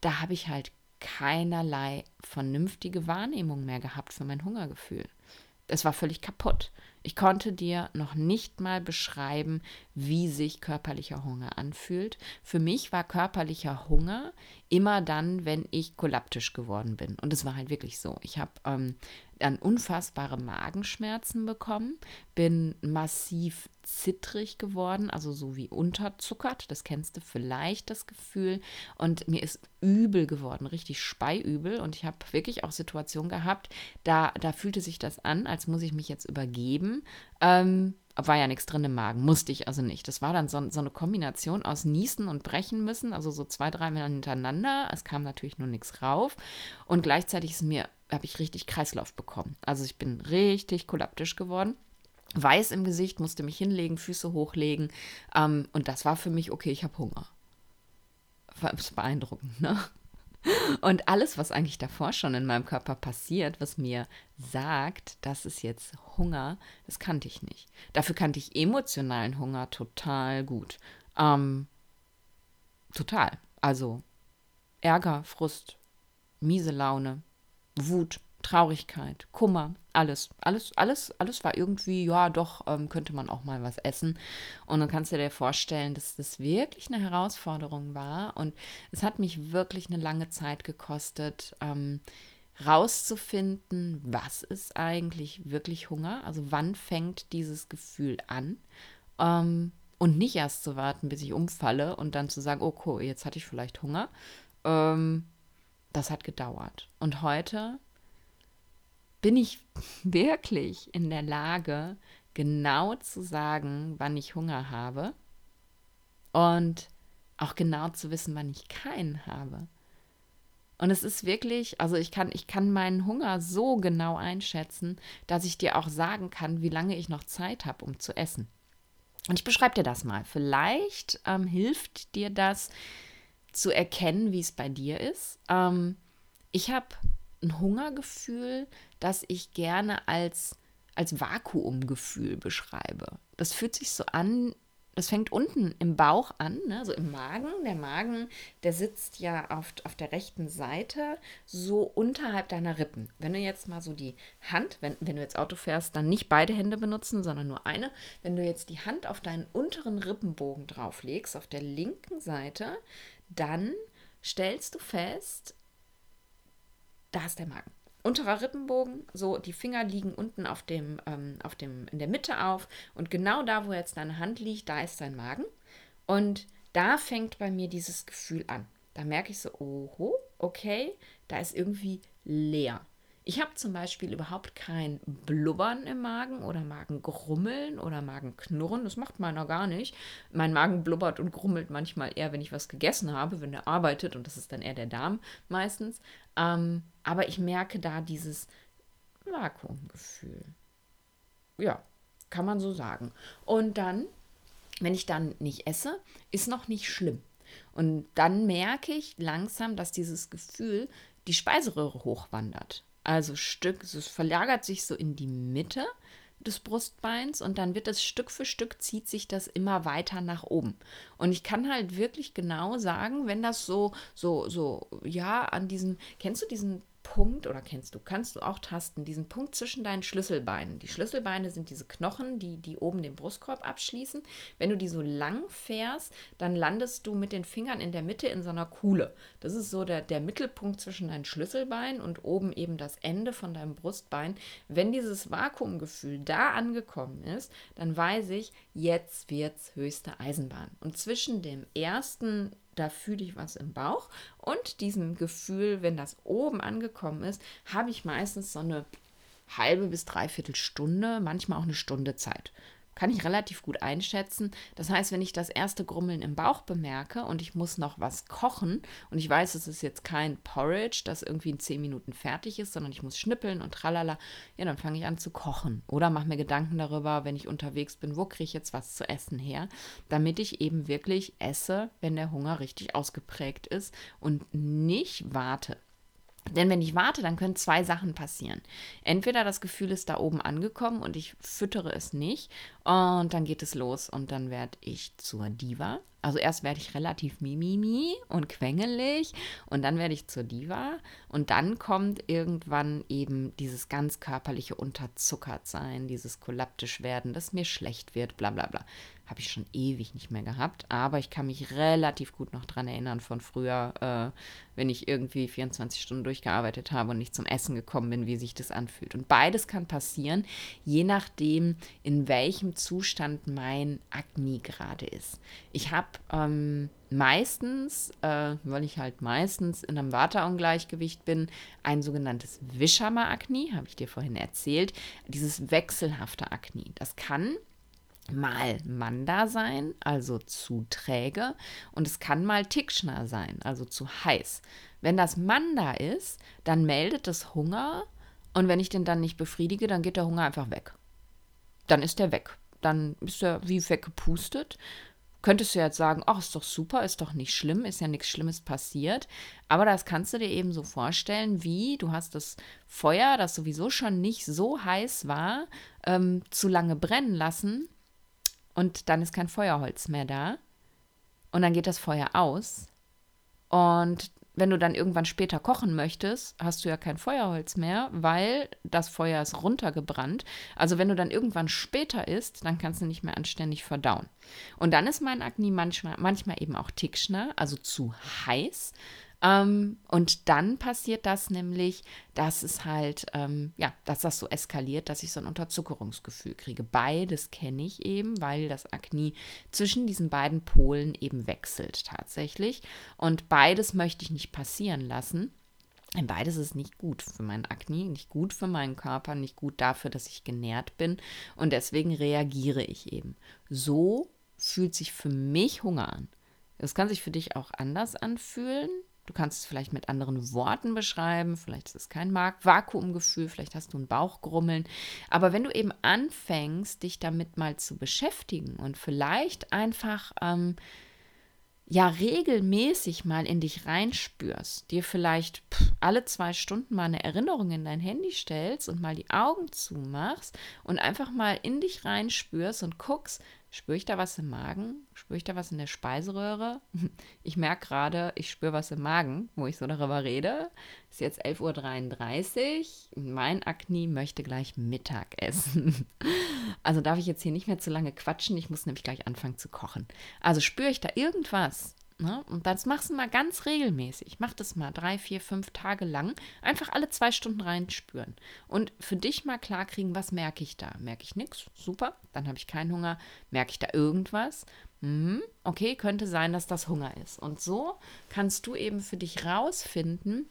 da habe ich halt keinerlei vernünftige Wahrnehmung mehr gehabt für mein Hungergefühl. Es war völlig kaputt. Ich konnte dir noch nicht mal beschreiben, wie sich körperlicher Hunger anfühlt. Für mich war körperlicher Hunger immer dann, wenn ich kollaptisch geworden bin. Und es war halt wirklich so. Ich habe ähm, dann unfassbare Magenschmerzen bekommen, bin massiv zittrig geworden, also so wie unterzuckert. Das kennst du vielleicht, das Gefühl. Und mir ist übel geworden, richtig speiübel. Und ich habe wirklich auch Situationen gehabt, da, da fühlte sich das an, als muss ich mich jetzt übergeben. Ähm, war ja nichts drin im Magen, musste ich also nicht. Das war dann so, so, eine Kombination aus Niesen und Brechen müssen, also so zwei, drei Mal hintereinander. Es kam natürlich nur nichts rauf. Und gleichzeitig ist mir, habe ich richtig Kreislauf bekommen. Also ich bin richtig kollaptisch geworden. Weiß im Gesicht, musste mich hinlegen, Füße hochlegen. Ähm, und das war für mich, okay, ich habe Hunger. War beeindruckend, ne? Und alles, was eigentlich davor schon in meinem Körper passiert, was mir sagt, das ist jetzt Hunger, das kannte ich nicht. Dafür kannte ich emotionalen Hunger total gut. Ähm, total. Also Ärger, Frust, miese Laune, Wut, Traurigkeit, Kummer, alles, alles, alles, alles war irgendwie, ja, doch, ähm, könnte man auch mal was essen. Und dann kannst du dir vorstellen, dass das wirklich eine Herausforderung war. Und es hat mich wirklich eine lange Zeit gekostet, ähm, rauszufinden, was ist eigentlich wirklich Hunger? Also wann fängt dieses Gefühl an? Ähm, und nicht erst zu warten, bis ich umfalle und dann zu sagen, okay, jetzt hatte ich vielleicht Hunger. Ähm, das hat gedauert. Und heute bin ich wirklich in der Lage, genau zu sagen, wann ich Hunger habe und auch genau zu wissen, wann ich keinen habe. Und es ist wirklich, also ich kann, ich kann meinen Hunger so genau einschätzen, dass ich dir auch sagen kann, wie lange ich noch Zeit habe, um zu essen. Und ich beschreibe dir das mal. Vielleicht ähm, hilft dir das zu erkennen, wie es bei dir ist. Ähm, ich habe ein Hungergefühl, das ich gerne als, als Vakuumgefühl beschreibe. Das fühlt sich so an, das fängt unten im Bauch an, ne, so im Magen. Der Magen, der sitzt ja auf, auf der rechten Seite, so unterhalb deiner Rippen. Wenn du jetzt mal so die Hand, wenn, wenn du jetzt Auto fährst, dann nicht beide Hände benutzen, sondern nur eine. Wenn du jetzt die Hand auf deinen unteren Rippenbogen drauflegst, auf der linken Seite, dann stellst du fest, da ist der Magen. Unterer Rippenbogen, so die Finger liegen unten auf dem, ähm, auf dem, in der Mitte auf und genau da, wo jetzt deine Hand liegt, da ist dein Magen. Und da fängt bei mir dieses Gefühl an. Da merke ich so, oho, okay, da ist irgendwie leer. Ich habe zum Beispiel überhaupt kein Blubbern im Magen oder Magengrummeln oder Magenknurren. Das macht meiner gar nicht. Mein Magen blubbert und grummelt manchmal eher, wenn ich was gegessen habe, wenn er arbeitet. Und das ist dann eher der Darm meistens. Ähm, aber ich merke da dieses Vakuumgefühl. Ja, kann man so sagen. Und dann, wenn ich dann nicht esse, ist noch nicht schlimm. Und dann merke ich langsam, dass dieses Gefühl die Speiseröhre hochwandert. Also Stück, es verlagert sich so in die Mitte des Brustbeins und dann wird das Stück für Stück zieht sich das immer weiter nach oben. Und ich kann halt wirklich genau sagen, wenn das so, so, so, ja, an diesem, kennst du diesen Punkt, oder kennst du, kannst du auch tasten, diesen Punkt zwischen deinen Schlüsselbeinen. Die Schlüsselbeine sind diese Knochen, die, die oben den Brustkorb abschließen. Wenn du die so lang fährst, dann landest du mit den Fingern in der Mitte in so einer Kuhle. Das ist so der, der Mittelpunkt zwischen deinen Schlüsselbeinen und oben eben das Ende von deinem Brustbein. Wenn dieses Vakuumgefühl da angekommen ist, dann weiß ich, jetzt wird's höchste Eisenbahn. Und zwischen dem ersten da fühle ich was im Bauch. Und diesem Gefühl, wenn das oben angekommen ist, habe ich meistens so eine halbe bis dreiviertel Stunde, manchmal auch eine Stunde Zeit kann ich relativ gut einschätzen. Das heißt, wenn ich das erste Grummeln im Bauch bemerke und ich muss noch was kochen und ich weiß, es ist jetzt kein Porridge, das irgendwie in zehn Minuten fertig ist, sondern ich muss schnippeln und tralala, ja, dann fange ich an zu kochen. Oder mache mir Gedanken darüber, wenn ich unterwegs bin, wo kriege ich jetzt was zu essen her, damit ich eben wirklich esse, wenn der Hunger richtig ausgeprägt ist und nicht warte. Denn wenn ich warte, dann können zwei Sachen passieren. Entweder das Gefühl ist da oben angekommen und ich füttere es nicht und dann geht es los und dann werde ich zur Diva. Also erst werde ich relativ mimimi und quengelig und dann werde ich zur Diva und dann kommt irgendwann eben dieses ganz körperliche Unterzuckertsein, dieses kollaptisch werden, dass mir schlecht wird, bla bla bla. Habe ich schon ewig nicht mehr gehabt, aber ich kann mich relativ gut noch dran erinnern von früher, äh, wenn ich irgendwie 24 Stunden durchgearbeitet habe und nicht zum Essen gekommen bin, wie sich das anfühlt. Und beides kann passieren, je nachdem, in welchem Zustand mein Agni gerade ist. Ich habe ähm, meistens, äh, weil ich halt meistens in einem Vata-Ungleichgewicht bin, ein sogenanntes Vishama-Agni, habe ich dir vorhin erzählt, dieses wechselhafte Agni. Das kann mal Manda sein, also zu träge, und es kann mal Tikshna sein, also zu heiß. Wenn das Manda ist, dann meldet es Hunger und wenn ich den dann nicht befriedige, dann geht der Hunger einfach weg. Dann ist der weg. Dann ist er wie weggepustet könntest du jetzt sagen, ach, ist doch super, ist doch nicht schlimm, ist ja nichts Schlimmes passiert. Aber das kannst du dir eben so vorstellen, wie du hast das Feuer, das sowieso schon nicht so heiß war, ähm, zu lange brennen lassen und dann ist kein Feuerholz mehr da. Und dann geht das Feuer aus. Und wenn du dann irgendwann später kochen möchtest, hast du ja kein Feuerholz mehr, weil das Feuer ist runtergebrannt. Also wenn du dann irgendwann später isst, dann kannst du nicht mehr anständig verdauen. Und dann ist mein Agni manchmal, manchmal eben auch Tikschner, also zu heiß. Ähm, und dann passiert das nämlich, dass es halt, ähm, ja, dass das so eskaliert, dass ich so ein Unterzuckerungsgefühl kriege. Beides kenne ich eben, weil das Akne zwischen diesen beiden Polen eben wechselt tatsächlich. Und beides möchte ich nicht passieren lassen. Denn beides ist nicht gut für mein Akne, nicht gut für meinen Körper, nicht gut dafür, dass ich genährt bin. Und deswegen reagiere ich eben. So fühlt sich für mich Hunger an. Das kann sich für dich auch anders anfühlen. Du kannst es vielleicht mit anderen Worten beschreiben. Vielleicht ist es kein Vakuumgefühl, vielleicht hast du ein Bauchgrummeln. Aber wenn du eben anfängst, dich damit mal zu beschäftigen und vielleicht einfach ähm, ja regelmäßig mal in dich reinspürst, dir vielleicht pff, alle zwei Stunden mal eine Erinnerung in dein Handy stellst und mal die Augen zumachst und einfach mal in dich reinspürst und guckst, Spüre ich da was im Magen? Spüre ich da was in der Speiseröhre? Ich merke gerade, ich spüre was im Magen, wo ich so darüber rede. Ist jetzt 11.33 Uhr. Mein Akne möchte gleich Mittag essen. Also darf ich jetzt hier nicht mehr zu lange quatschen. Ich muss nämlich gleich anfangen zu kochen. Also spüre ich da irgendwas? Ne? Und das machst du mal ganz regelmäßig. Mach das mal drei, vier, fünf Tage lang. Einfach alle zwei Stunden reinspüren. Und für dich mal klar kriegen, was merke ich da? Merke ich nichts? Super, dann habe ich keinen Hunger. Merke ich da irgendwas? Mhm. Okay, könnte sein, dass das Hunger ist. Und so kannst du eben für dich rausfinden,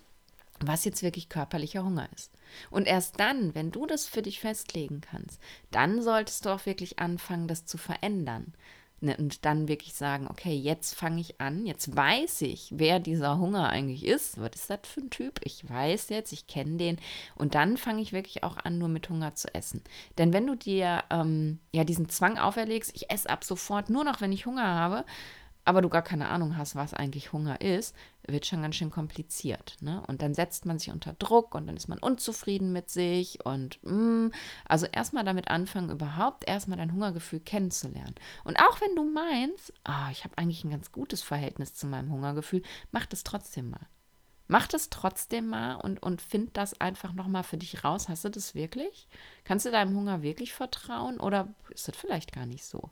was jetzt wirklich körperlicher Hunger ist. Und erst dann, wenn du das für dich festlegen kannst, dann solltest du auch wirklich anfangen, das zu verändern. Ne, und dann wirklich sagen, okay, jetzt fange ich an, jetzt weiß ich, wer dieser Hunger eigentlich ist. Was ist das für ein Typ? Ich weiß jetzt, ich kenne den. Und dann fange ich wirklich auch an, nur mit Hunger zu essen. Denn wenn du dir ähm, ja diesen Zwang auferlegst, ich esse ab sofort nur noch, wenn ich Hunger habe, aber du gar keine Ahnung hast, was eigentlich Hunger ist, wird schon ganz schön kompliziert. Ne? Und dann setzt man sich unter Druck und dann ist man unzufrieden mit sich und mm, also erstmal damit anfangen, überhaupt erstmal dein Hungergefühl kennenzulernen. Und auch wenn du meinst, oh, ich habe eigentlich ein ganz gutes Verhältnis zu meinem Hungergefühl, mach das trotzdem mal. Mach das trotzdem mal und, und find das einfach nochmal für dich raus. Hast du das wirklich? Kannst du deinem Hunger wirklich vertrauen oder ist das vielleicht gar nicht so?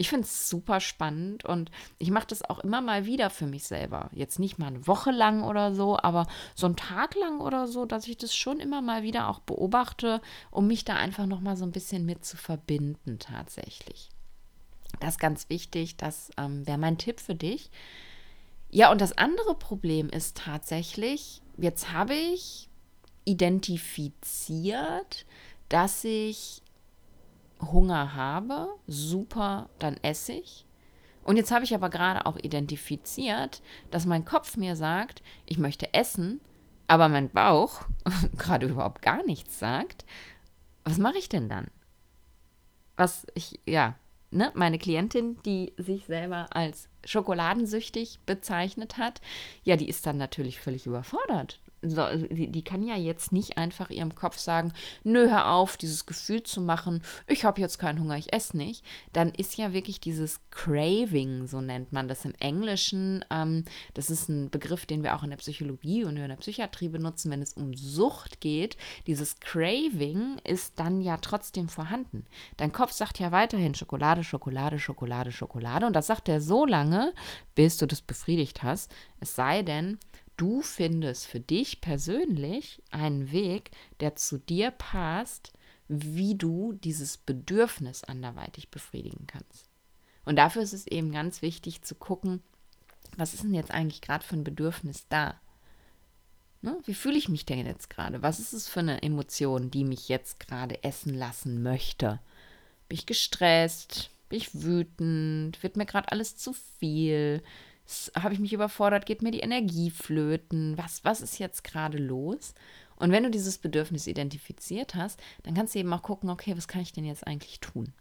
Ich finde es super spannend und ich mache das auch immer mal wieder für mich selber. Jetzt nicht mal eine Woche lang oder so, aber so einen Tag lang oder so, dass ich das schon immer mal wieder auch beobachte, um mich da einfach nochmal so ein bisschen mit zu verbinden tatsächlich. Das ist ganz wichtig, das ähm, wäre mein Tipp für dich Ja, und das andere Problem ist tatsächlich, jetzt habe ich identifiziert, dass ich Hunger habe. Super, dann esse ich. Und jetzt habe ich aber gerade auch identifiziert, dass mein Kopf mir sagt, ich möchte essen, aber mein Bauch gerade überhaupt gar nichts sagt. Was mache ich denn dann? Was ich, ja, ne, meine Klientin, die sich selber als schokoladensüchtig bezeichnet hat, ja, die ist dann natürlich völlig überfordert so, also die, die, kann ja jetzt nicht einfach ihrem Kopf sagen, nö, hör auf, dieses Gefühl zu machen, ich habe jetzt keinen Hunger, ich esse nicht. Dann ist ja wirklich dieses Craving, so nennt man das im Englischen. Ähm, das ist ein Begriff, den wir auch in der Psychologie und in der Psychiatrie benutzen, wenn es um Sucht geht. Dieses Craving ist dann ja trotzdem vorhanden. Dein Kopf sagt ja weiterhin Schokolade, Schokolade, Schokolade, Schokolade. Und das sagt er so lange, bis du das befriedigt hast. Es sei denn, du findest für dich persönlich einen Weg, der zu dir passt, wie du dieses Bedürfnis anderweitig befriedigen kannst. Und dafür ist es eben ganz wichtig zu gucken, was ist denn jetzt eigentlich gerade für ein Bedürfnis da? Ne? Wie fühle ich mich denn jetzt gerade? Was ist es für eine Emotion, die mich jetzt gerade essen lassen möchte? Bin ich gestresst? Bin ich wütend? Wird mir gerade alles zu viel? Habe ich mich überfordert, geht mir die Energie flöten, was, was ist jetzt gerade los? Und wenn du dieses Bedürfnis identifiziert hast, dann kannst du eben auch gucken, okay, was kann ich denn jetzt eigentlich tun?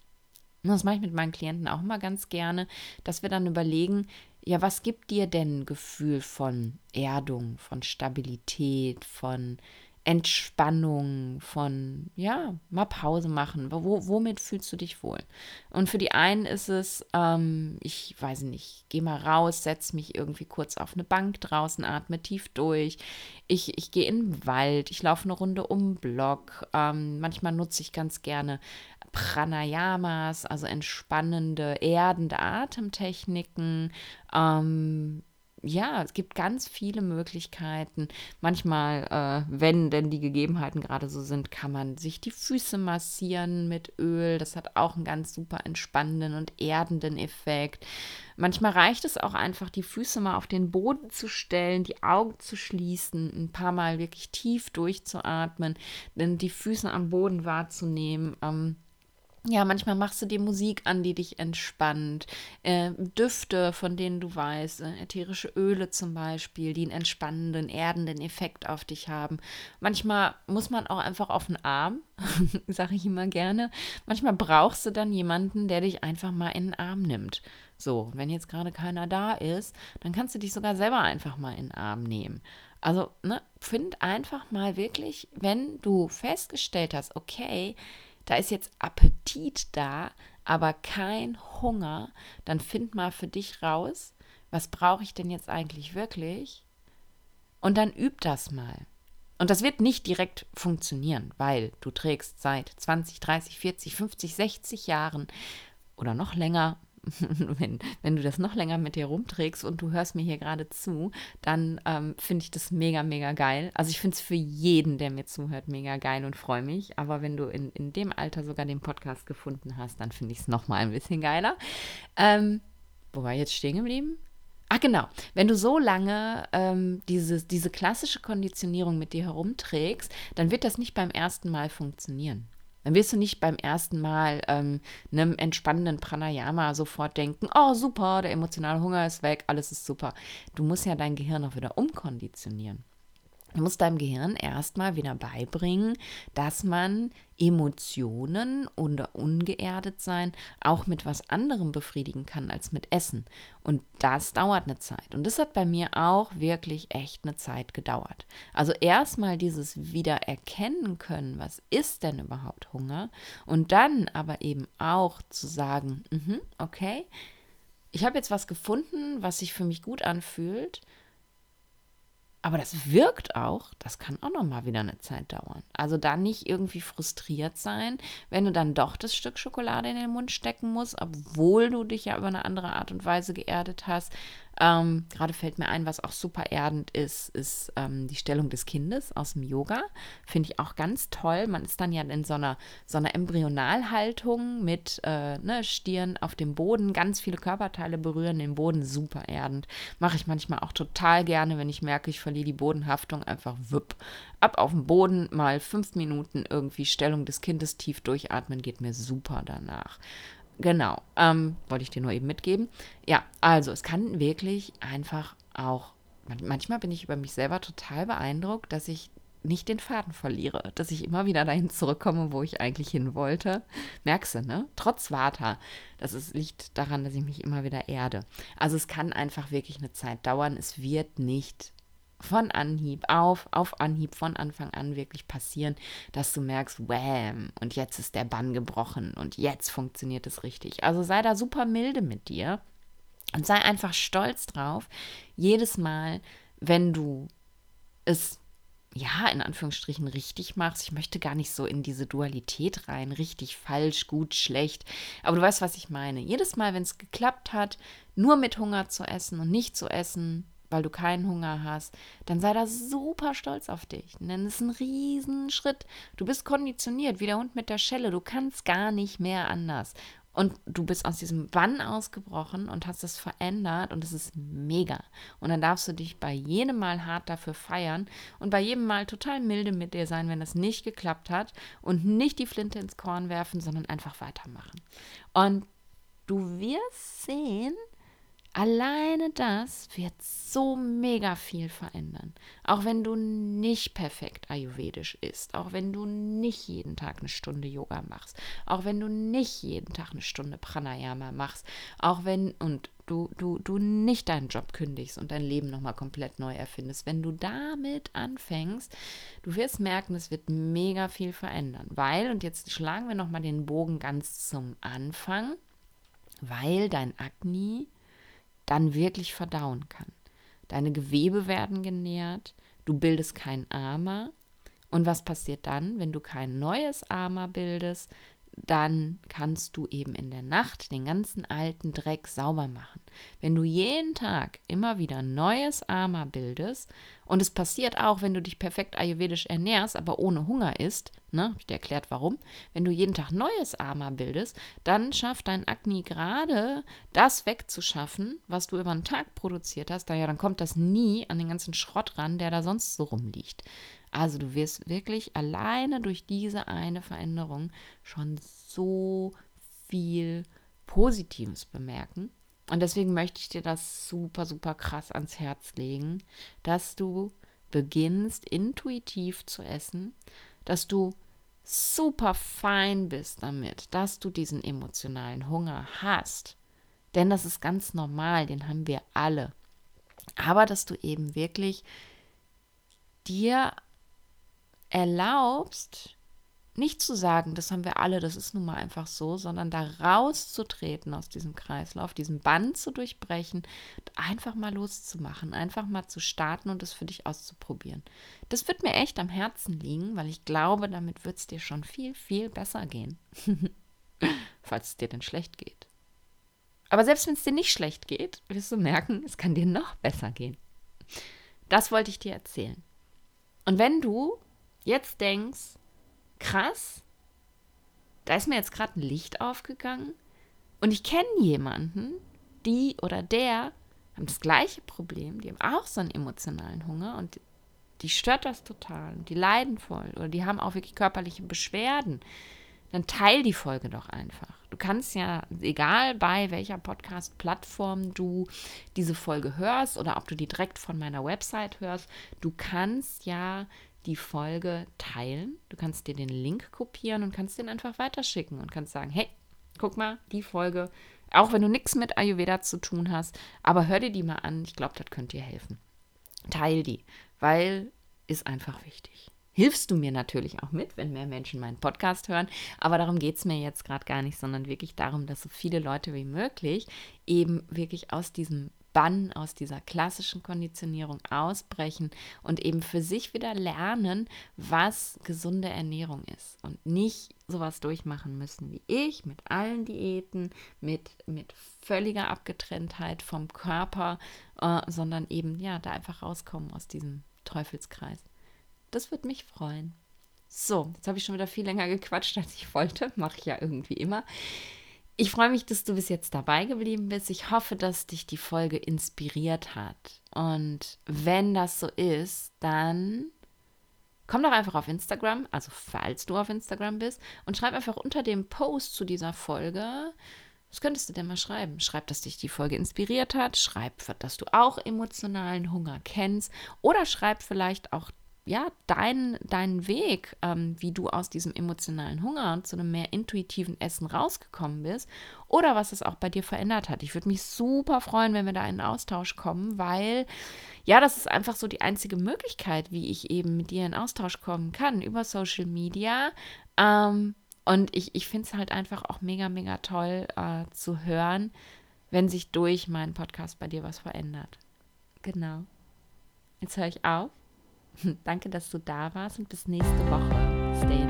Und das mache ich mit meinen Klienten auch mal ganz gerne, dass wir dann überlegen, ja, was gibt dir denn ein Gefühl von Erdung, von Stabilität, von Entspannung, von, ja, mal Pause machen. Wo, womit fühlst du dich wohl? Und für die einen ist es, ähm, ich weiß nicht, geh mal raus, setz mich irgendwie kurz auf eine Bank draußen, atme tief durch. Ich, ich gehe in den Wald, ich laufe eine Runde um den Block. Ähm, manchmal nutze ich ganz gerne Pranayamas, also entspannende, erdende Atemtechniken. Ähm, ja, es gibt ganz viele Möglichkeiten. Manchmal, äh, wenn denn die Gegebenheiten gerade so sind, kann man sich die Füße massieren mit Öl. Das hat auch einen ganz super entspannenden und erdenden Effekt. Manchmal reicht es auch einfach, die Füße mal auf den Boden zu stellen, die Augen zu schließen, ein paar Mal wirklich tief durchzuatmen, denn die Füße am Boden wahrzunehmen. Ähm, ja, manchmal machst du dir Musik an, die dich entspannt. Äh, Düfte, von denen du weißt, äh, ätherische Öle zum Beispiel, die einen entspannenden, erdenden Effekt auf dich haben. Manchmal muss man auch einfach auf den Arm, sage ich immer gerne. Manchmal brauchst du dann jemanden, der dich einfach mal in den Arm nimmt. So, wenn jetzt gerade keiner da ist, dann kannst du dich sogar selber einfach mal in den Arm nehmen. Also, ne, find einfach mal wirklich, wenn du festgestellt hast, okay, da ist jetzt Appetit da, aber kein Hunger, dann find mal für dich raus, was brauche ich denn jetzt eigentlich wirklich? Und dann üb das mal. Und das wird nicht direkt funktionieren, weil du trägst seit 20, 30, 40, 50, 60 Jahren oder noch länger wenn, wenn du das noch länger mit dir rumträgst und du hörst mir hier gerade zu, dann ähm, finde ich das mega, mega geil. Also ich finde es für jeden, der mir zuhört, mega geil und freue mich. Aber wenn du in, in dem Alter sogar den Podcast gefunden hast, dann finde ich es nochmal ein bisschen geiler. Ähm, wo war jetzt stehen geblieben? Ach genau, wenn du so lange ähm, diese, diese klassische Konditionierung mit dir herumträgst, dann wird das nicht beim ersten Mal funktionieren. Dann wirst du nicht beim ersten Mal ähm, einem entspannenden Pranayama sofort denken, oh super, der emotionale Hunger ist weg, alles ist super. Du musst ja dein Gehirn auch wieder umkonditionieren. Du musst deinem Gehirn erstmal wieder beibringen, dass man Emotionen oder ungeerdet sein auch mit was anderem befriedigen kann als mit Essen. Und das dauert eine Zeit. Und das hat bei mir auch wirklich echt eine Zeit gedauert. Also erstmal dieses Wiedererkennen können, was ist denn überhaupt Hunger? Und dann aber eben auch zu sagen, mm okay, ich habe jetzt was gefunden, was sich für mich gut anfühlt aber das wirkt auch, das kann auch noch mal wieder eine Zeit dauern. Also dann nicht irgendwie frustriert sein, wenn du dann doch das Stück Schokolade in den Mund stecken musst, obwohl du dich ja über eine andere Art und Weise geerdet hast. Ähm, Gerade fällt mir ein, was auch super erdend ist, ist ähm, die Stellung des Kindes aus dem Yoga. Finde ich auch ganz toll. Man ist dann ja in so einer, so einer Embryonalhaltung mit äh, ne, Stirn auf dem Boden, ganz viele Körperteile berühren den Boden, super erdend. Mache ich manchmal auch total gerne, wenn ich merke, ich verliere die Bodenhaftung, einfach wipp. Ab auf den Boden, mal fünf Minuten irgendwie Stellung des Kindes tief durchatmen, geht mir super danach. Genau, ähm, wollte ich dir nur eben mitgeben. Ja, also es kann wirklich einfach auch, manchmal bin ich über mich selber total beeindruckt, dass ich nicht den Faden verliere, dass ich immer wieder dahin zurückkomme, wo ich eigentlich hin wollte. Merkst du, ne? Trotz Vata. Das ist, liegt daran, dass ich mich immer wieder erde. Also es kann einfach wirklich eine Zeit dauern. Es wird nicht von Anhieb auf, auf Anhieb von Anfang an wirklich passieren, dass du merkst, wham, und jetzt ist der Bann gebrochen und jetzt funktioniert es richtig. Also sei da super milde mit dir und sei einfach stolz drauf, jedes Mal, wenn du es ja, in Anführungsstrichen richtig machst. Ich möchte gar nicht so in diese Dualität rein, richtig, falsch, gut, schlecht. Aber du weißt, was ich meine. Jedes Mal, wenn es geklappt hat, nur mit Hunger zu essen und nicht zu essen, weil du keinen Hunger hast, dann sei da super stolz auf dich. Denn es ist ein Riesenschritt. Du bist konditioniert, wie der Hund mit der Schelle. Du kannst gar nicht mehr anders. Und du bist aus diesem Bann ausgebrochen und hast es verändert und es ist mega. Und dann darfst du dich bei jedem Mal hart dafür feiern und bei jedem Mal total milde mit dir sein, wenn es nicht geklappt hat und nicht die Flinte ins Korn werfen, sondern einfach weitermachen. Und du wirst sehen, Alleine das wird so mega viel verändern. Auch wenn du nicht perfekt ayurvedisch isst, auch wenn du nicht jeden Tag eine Stunde Yoga machst, auch wenn du nicht jeden Tag eine Stunde Pranayama machst, auch wenn und du du du nicht deinen Job kündigst und dein Leben nochmal komplett neu erfindest, wenn du damit anfängst, du wirst merken, es wird mega viel verändern, weil und jetzt schlagen wir nochmal den Bogen ganz zum Anfang, weil dein Agni dann wirklich verdauen kann. Deine Gewebe werden genährt, du bildest kein Ama. Und was passiert dann, wenn du kein neues Ama bildest? Dann kannst du eben in der Nacht den ganzen alten Dreck sauber machen. Wenn du jeden Tag immer wieder neues Ama bildest, und es passiert auch, wenn du dich perfekt ayurvedisch ernährst, aber ohne Hunger isst, ne, ich dir erklärt warum, wenn du jeden Tag neues Ama bildest, dann schafft dein Agni gerade das wegzuschaffen, was du über den Tag produziert hast, daher dann kommt das nie an den ganzen Schrott ran, der da sonst so rumliegt. Also du wirst wirklich alleine durch diese eine Veränderung schon so viel Positives bemerken. Und deswegen möchte ich dir das super, super krass ans Herz legen, dass du beginnst intuitiv zu essen, dass du super fein bist damit, dass du diesen emotionalen Hunger hast. Denn das ist ganz normal, den haben wir alle. Aber dass du eben wirklich dir erlaubst, nicht zu sagen, das haben wir alle, das ist nun mal einfach so, sondern da rauszutreten aus diesem Kreislauf, diesen Band zu durchbrechen, einfach mal loszumachen, einfach mal zu starten und es für dich auszuprobieren. Das wird mir echt am Herzen liegen, weil ich glaube, damit wird es dir schon viel, viel besser gehen. Falls es dir denn schlecht geht. Aber selbst wenn es dir nicht schlecht geht, wirst du merken, es kann dir noch besser gehen. Das wollte ich dir erzählen. Und wenn du jetzt denkst, krass, da ist mir jetzt gerade ein Licht aufgegangen und ich kenne jemanden, die oder der haben das gleiche Problem, die haben auch so einen emotionalen Hunger und die stört das total und die leiden voll oder die haben auch wirklich körperliche Beschwerden, dann teil die Folge doch einfach. Du kannst ja, egal bei welcher Podcast-Plattform du diese Folge hörst oder ob du die direkt von meiner Website hörst, du kannst ja die Folge teilen. Du kannst dir den Link kopieren und kannst den einfach weiterschicken und kannst sagen, hey, guck mal, die Folge, auch wenn du nichts mit Ayurveda zu tun hast, aber hör dir die mal an. Ich glaube, das könnte dir helfen. Teil die, weil ist einfach wichtig. Hilfst du mir natürlich auch mit, wenn mehr Menschen meinen Podcast hören, aber darum geht es mir jetzt gerade gar nicht, sondern wirklich darum, dass so viele Leute wie möglich eben wirklich aus diesem Bann aus dieser klassischen Konditionierung ausbrechen und eben für sich wieder lernen, was gesunde Ernährung ist und nicht sowas durchmachen müssen wie ich mit allen Diäten, mit, mit völliger Abgetrenntheit vom Körper, äh, sondern eben ja, da einfach rauskommen aus diesem Teufelskreis. Das würde mich freuen. So, jetzt habe ich schon wieder viel länger gequatscht, als ich wollte. Mache ich ja irgendwie immer. Ich freue mich, dass du bis jetzt dabei geblieben bist. Ich hoffe, dass dich die Folge inspiriert hat. Und wenn das so ist, dann komm doch einfach auf Instagram, also falls du auf Instagram bist, und schreib einfach unter dem Post zu dieser Folge, was könntest du denn mal schreiben? Schreib, dass dich die Folge inspiriert hat, schreib, dass du auch emotionalen Hunger kennst oder schreib vielleicht auch ja, deinen dein Weg, ähm, wie du aus diesem emotionalen Hunger zu einem mehr intuitiven Essen rausgekommen bist oder was es auch bei dir verändert hat. Ich würde mich super freuen, wenn wir da in einen Austausch kommen, weil ja, das ist einfach so die einzige Möglichkeit, wie ich eben mit dir in Austausch kommen kann über Social Media. Ähm, und ich, ich finde es halt einfach auch mega, mega toll äh, zu hören, wenn sich durch meinen Podcast bei dir was verändert. Genau. Jetzt höre ich auf Danke, dass du da warst und bis nächste Woche. Stay